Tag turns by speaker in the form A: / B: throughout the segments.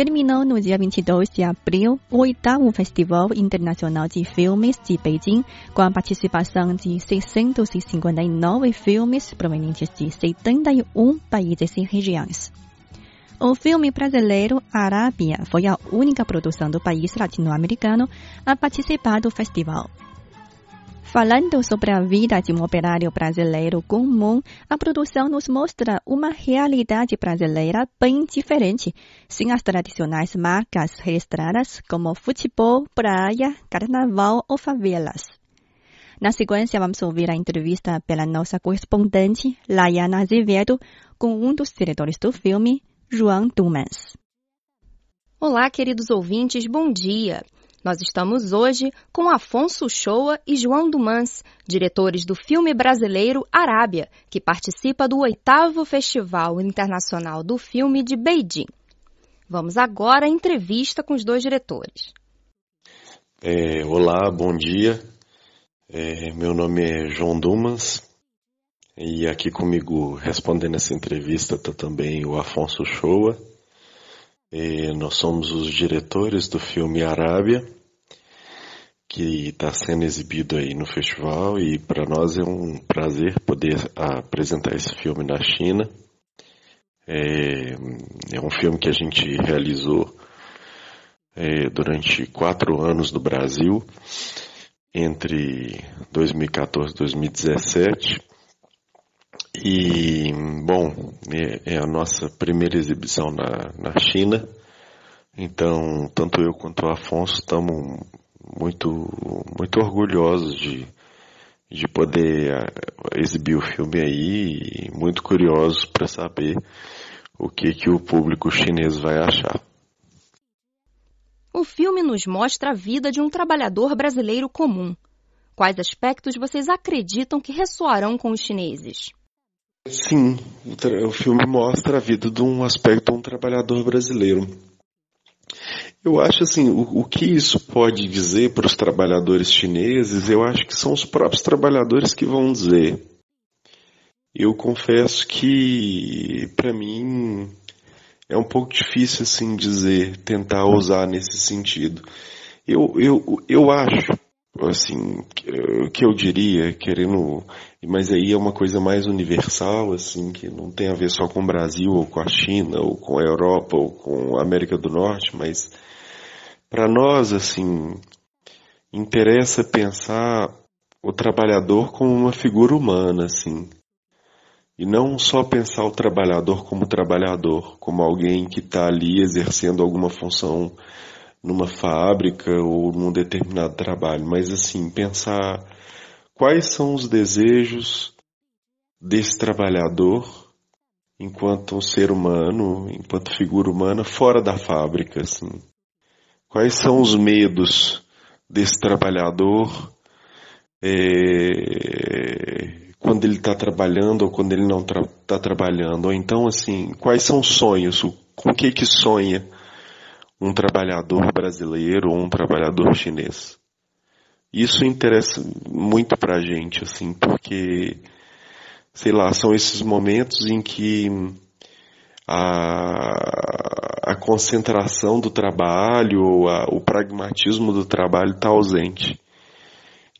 A: Terminou no dia 22 de abril o oitavo Festival Internacional de Filmes de Beijing, com a participação de 659 filmes provenientes de 71 países e regiões. O filme brasileiro Arábia foi a única produção do país latino-americano a participar do festival. Falando sobre a vida de um operário brasileiro comum, a produção nos mostra uma realidade brasileira bem diferente, sem as tradicionais marcas registradas como futebol, praia, carnaval ou favelas. Na sequência, vamos ouvir a entrevista pela nossa correspondente, Laiana Azevedo, com um dos diretores do filme, João Dumans.
B: Olá, queridos ouvintes, bom dia! Nós estamos hoje com Afonso Shoa e João Dumans, diretores do filme brasileiro Arábia, que participa do oitavo Festival Internacional do Filme de Beijing. Vamos agora à entrevista com os dois diretores.
C: É, olá, bom dia. É, meu nome é João Dumas e aqui comigo respondendo essa entrevista está também o Afonso Shoa. E nós somos os diretores do filme Arábia, que está sendo exibido aí no festival e para nós é um prazer poder apresentar esse filme na China. É, é um filme que a gente realizou é, durante quatro anos no Brasil, entre 2014 e 2017. E, bom, é, é, a nossa primeira exibição na, na China, então tanto eu quanto o Afonso estamos muito, muito orgulhosos de, de poder eh, exibir o filme aí e muito curiosos para saber o que, que o público chinês vai achar.
B: O filme nos mostra a vida de um trabalhador brasileiro comum. Quais aspectos vocês acreditam que ressoarão com os chineses?
C: Sim, o, filme mostra a vida de um aspecto de um trabalhador brasileiro. Eu acho assim, o, o que isso pode dizer para os trabalhadores chineses, eu acho que são os próprios trabalhadores que vão dizer. Eu confesso que, para mim, é um pouco difícil assim dizer, tentar usar nesse sentido. Eu, eu, eu acho assim, que eu diria, querendo, mas aí é uma coisa mais universal, assim, que não tem a ver só com o Brasil, ou com a China, ou com a Europa, ou com a América do Norte, mas para nós, assim, interessa pensar o trabalhador como uma figura humana, assim, e não só pensar o trabalhador como trabalhador, como alguém que está ali exercendo alguma função numa fábrica ou num determinado trabalho, mas assim, pensar quais são os desejos desse trabalhador enquanto um ser humano, enquanto figura humana fora da fábrica, assim. Quais são os medos desse trabalhador é, quando ele está trabalhando ou quando ele não está tra trabalhando? Ou então, assim, quais são os sonhos? Com o que que sonha? Um trabalhador brasileiro ou um trabalhador chinês. Isso interessa muito para a gente, assim, porque, sei lá, são esses momentos em que a, a concentração do trabalho, a, o pragmatismo do trabalho está ausente.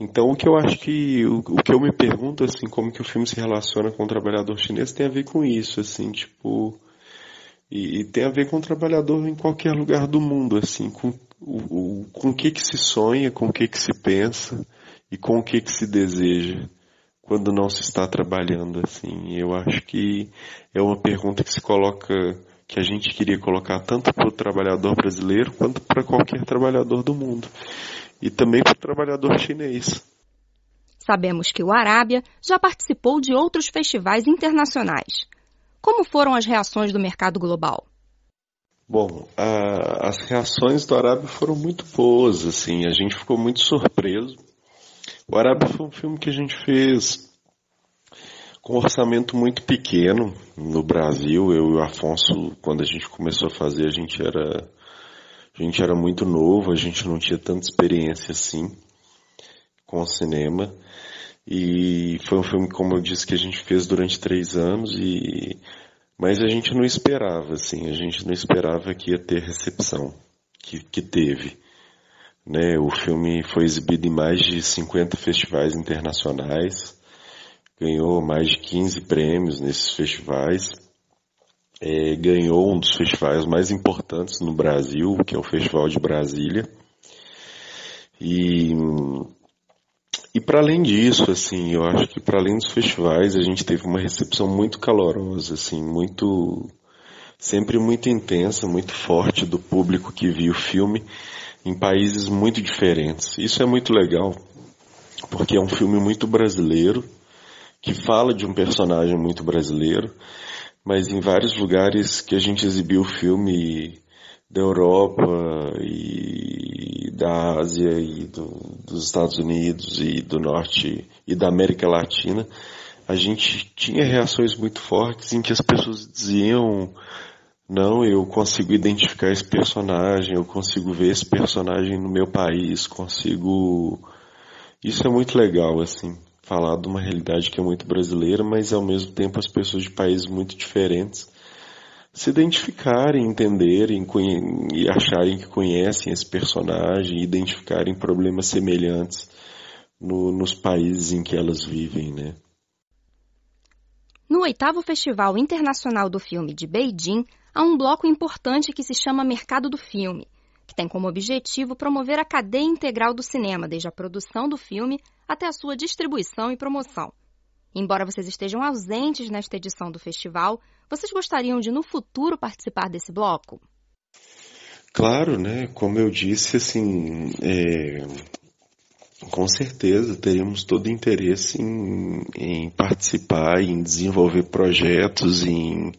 C: Então, o que eu acho que, o, o, que eu me pergunto, assim, como que o filme se relaciona com o trabalhador chinês tem a ver com isso, assim, tipo, e, e, tem a ver com o trabalhador em qualquer lugar do mundo, assim, com o, o, com que que se sonha, com o que que se pensa e com o que que se deseja quando não se está trabalhando, assim. Eu acho que é uma pergunta que se coloca, que a gente queria colocar tanto para o trabalhador brasileiro quanto para qualquer trabalhador do mundo. E também para o trabalhador chinês.
B: Sabemos que o Arábia já participou de outros festivais internacionais. Como foram as reações do mercado global?
C: Bom, a, as reações do Arábia foram muito boas, assim, a gente ficou muito surpreso, O Arábia foi um filme que a gente fez com um orçamento muito pequeno no Brasil. Eu e o Afonso, quando a gente começou a fazer, a gente era, a gente era muito novo, a gente não tinha tanta experiência assim com o cinema. E foi um filme, como eu disse, que a gente fez durante três anos e mas a gente não esperava, assim, a gente não esperava que ia ter recepção que, que teve. Né? O filme foi exibido em mais de 50 festivais internacionais, ganhou mais de 15 prêmios nesses festivais, é, ganhou um dos festivais mais importantes no Brasil, que é o Festival de Brasília. E, e para além disso, assim, eu acho que para além dos festivais, a gente teve uma recepção muito calorosa, assim, muito sempre muito intensa, muito forte do público que viu o filme em países muito diferentes. Isso é muito legal, porque é um filme muito brasileiro, que fala de um personagem muito brasileiro, mas em vários lugares que a gente exibiu o filme da Europa e da Ásia e do, dos Estados Unidos e do Norte e da América Latina, a gente tinha reações muito fortes em que as pessoas diziam não, eu consigo identificar esse personagem, eu consigo ver esse personagem no meu país, consigo. Isso é muito legal, assim, falar de uma realidade que é muito brasileira, mas ao mesmo tempo as pessoas de países muito diferentes se identificarem, entenderem e acharem que conhecem esse personagem, identificarem problemas semelhantes no, nos países em que elas vivem, né?
B: No oitavo Festival Internacional do Filme de Beijing, há um bloco importante que se chama Mercado do Filme, que tem como objetivo promover a cadeia integral do cinema, desde a produção do filme até a sua distribuição e promoção. Embora vocês estejam ausentes nesta edição do festival, vocês gostariam de no futuro participar desse bloco?
C: Claro, né? Como eu disse, assim, é... com certeza teríamos todo interesse em, em participar, em desenvolver projetos, em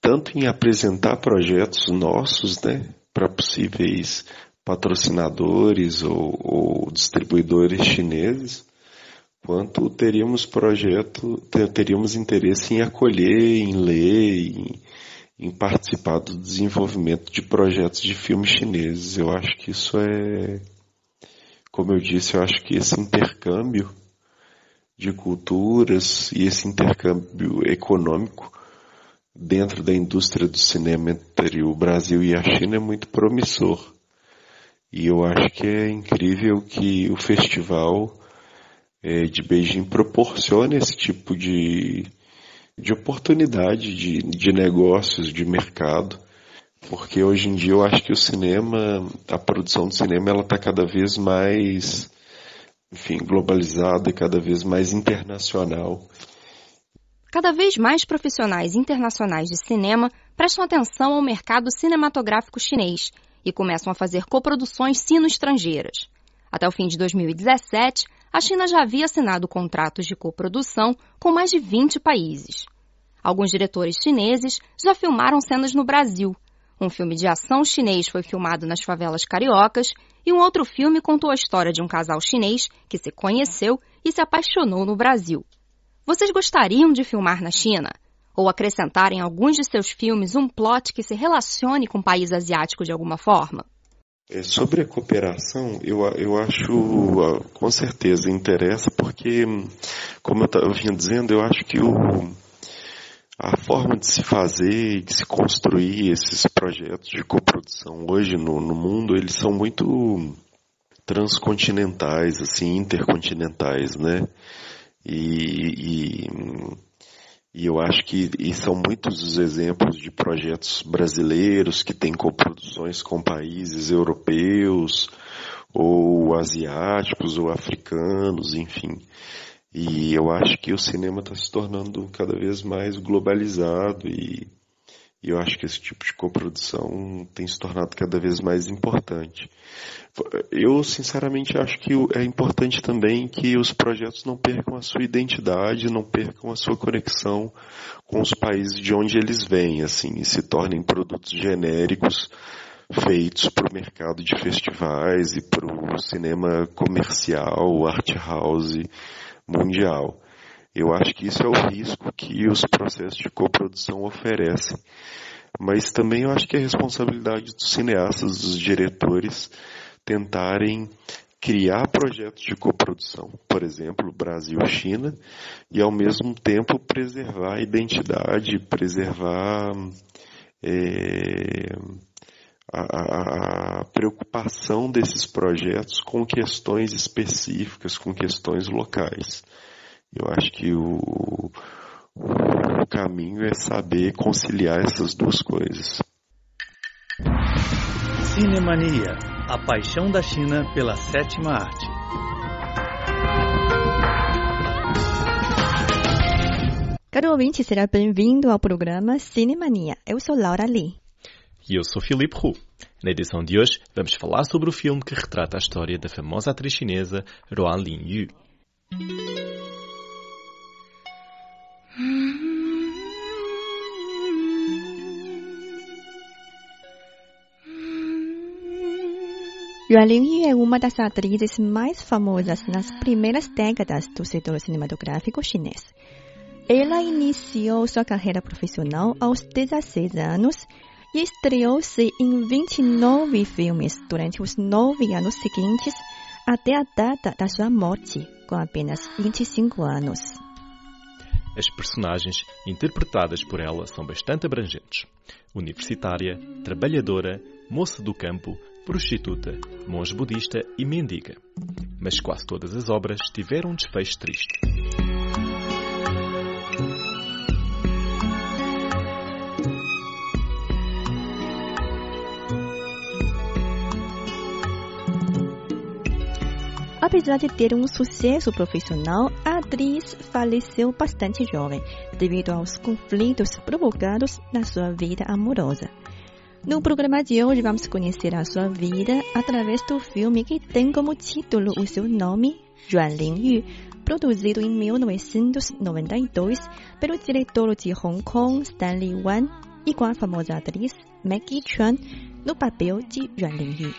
C: tanto em apresentar projetos nossos, né, para possíveis patrocinadores ou, ou, distribuidores chineses, quanto teríamos projeto, teríamos interesse em acolher, em ler, em, em participar do desenvolvimento de projetos de filmes chineses. Eu acho que isso é, como eu disse, eu acho que esse intercâmbio de culturas e esse intercâmbio econômico dentro da indústria do cinema entre o Brasil e a China é muito promissor. E eu acho que é incrível que o festival é, de Beijing proporcione esse tipo de, de oportunidade de, de negócios, de mercado. Porque hoje em dia eu acho que o cinema, a produção do cinema, ela está cada vez mais, enfim, globalizada, cada vez mais internacional.
B: Cada vez mais profissionais internacionais de cinema prestam atenção ao mercado cinematográfico chinês e começam a fazer coproduções sino-estrangeiras. Até o fim de 2017, a China já havia assinado contratos de coprodução com mais de 20 países. Alguns diretores chineses já filmaram cenas no Brasil. Um filme de ação chinês foi filmado nas favelas cariocas e um outro filme contou a história de um casal chinês que se conheceu e se apaixonou no Brasil. Vocês gostariam de filmar na China? Ou acrescentar em alguns de seus filmes um plot que se relacione com o país asiático de alguma forma?
C: É, sobre a cooperação, eu, eu acho, ah, com certeza, interessa, porque, como eu, eu vinha dizendo, eu acho que o, a forma de se fazer de se construir esses projetos de coprodução hoje no, no mundo, eles são muito transcontinentais, assim, intercontinentais, né? E, e, e, eu acho que são muitos os exemplos de projetos brasileiros que têm coproduções com países europeus, ou asiáticos, ou africanos, enfim. E eu acho que o cinema está se tornando cada vez mais globalizado e e eu acho que esse tipo de coprodução tem se tornado cada vez mais importante. Eu, sinceramente, acho que é importante também que os projetos não percam a sua identidade, não percam a sua conexão com os países de onde eles vêm, assim, e se tornem produtos genéricos feitos para o mercado de festivais e para o cinema comercial, art house mundial. Eu acho que isso é o risco que os processos de coprodução oferecem. Mas também eu acho que é responsabilidade dos cineastas, dos diretores, tentarem criar projetos de coprodução, por exemplo, Brasil-China, e ao mesmo tempo preservar a identidade, preservar é, a, a, preocupação desses projetos com questões específicas, com questões locais. Eu acho que o, o caminho é saber conciliar essas duas coisas.
D: Cinemania, a paixão da China pela sétima arte.
A: Caro ouvinte, será bem-vindo ao programa Cinemania. Eu sou Laura Lee.
E: E eu sou Filipe Hu. Na edição de hoje, vamos falar sobre o filme que retrata a história da famosa atriz chinesa Ruan Lin Yu.
A: Yuanlin é uma das atrizes mais famosas nas primeiras décadas do setor cinematográfico chinês. Ela iniciou sua carreira profissional aos 16 anos e estreou-se em 29 filmes durante os nove anos seguintes até a data da sua morte, com apenas 25 anos.
E: As personagens interpretadas por ela são bastante abrangentes: universitária, trabalhadora, moça do campo, prostituta, monge budista e mendiga. Mas quase todas as obras tiveram um desfecho triste.
A: Apesar de ter um sucesso profissional, a atriz faleceu bastante jovem devido aos conflitos provocados na sua vida amorosa. No programa de hoje vamos conhecer a sua vida através do filme que tem como título o seu nome, Yuan Lingyu, produzido em 1992 pelo diretor de Hong Kong Stanley Wan e com a famosa atriz Maggie Chuan no papel de Yuan Lingyu.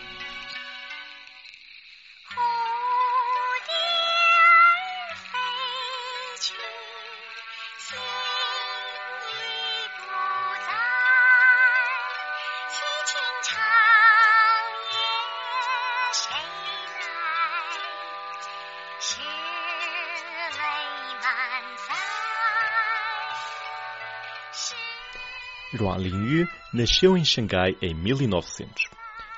E: 阮 Lin Yu nasceu em Xangai em 1900.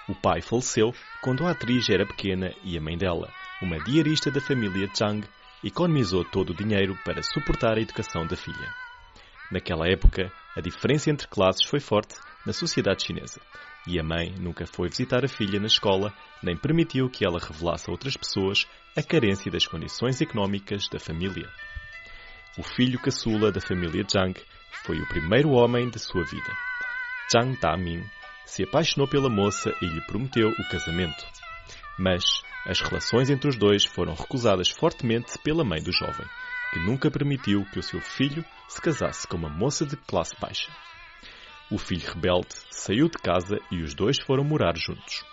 E: O pai faleceu quando a atriz era pequena e a mãe dela, uma diarista da família Zhang, economizou todo o dinheiro para suportar a educação da filha. Naquela época, a diferença entre classes foi forte na sociedade chinesa e a mãe nunca foi visitar a filha na escola nem permitiu que ela revelasse a outras pessoas a carência das condições económicas da família. O filho caçula da família Zhang foi o primeiro homem de sua vida. Zhang Daming se apaixonou pela moça e lhe prometeu o casamento. Mas as relações entre os dois foram recusadas fortemente pela mãe do jovem, que nunca permitiu que o seu filho se casasse com uma moça de classe baixa. O filho rebelde saiu de casa e os dois foram morar juntos.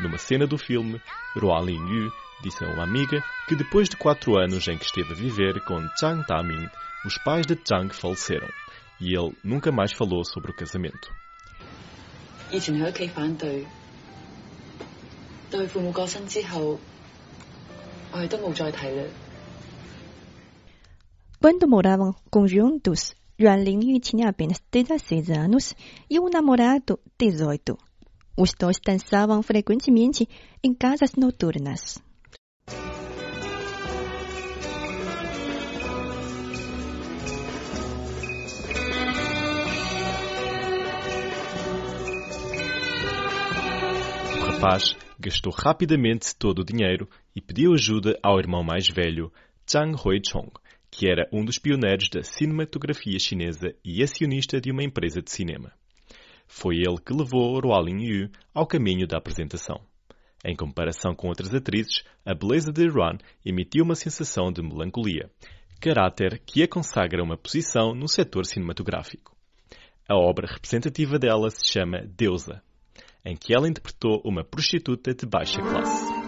E: Numa cena do filme, Ruan Yu disse a uma amiga que depois de quatro anos em que esteve a viver com Zhang Daming, os pais de Zhang faleceram e ele nunca mais falou sobre o casamento.
A: Quando moravam juntos, Lingyu tinha apenas 16 anos e um namorado 18. Os dois dançavam frequentemente em casas noturnas.
E: rapaz gastou rapidamente todo o dinheiro e pediu ajuda ao irmão mais velho, Zhang Huichong, que era um dos pioneiros da cinematografia chinesa e acionista de uma empresa de cinema. Foi ele que levou Ruan Yu ao caminho da apresentação. Em comparação com outras atrizes, a beleza de Ruan emitiu uma sensação de melancolia, caráter que a consagra uma posição no setor cinematográfico. A obra representativa dela se chama Deusa, em que ela interpretou uma prostituta de baixa classe.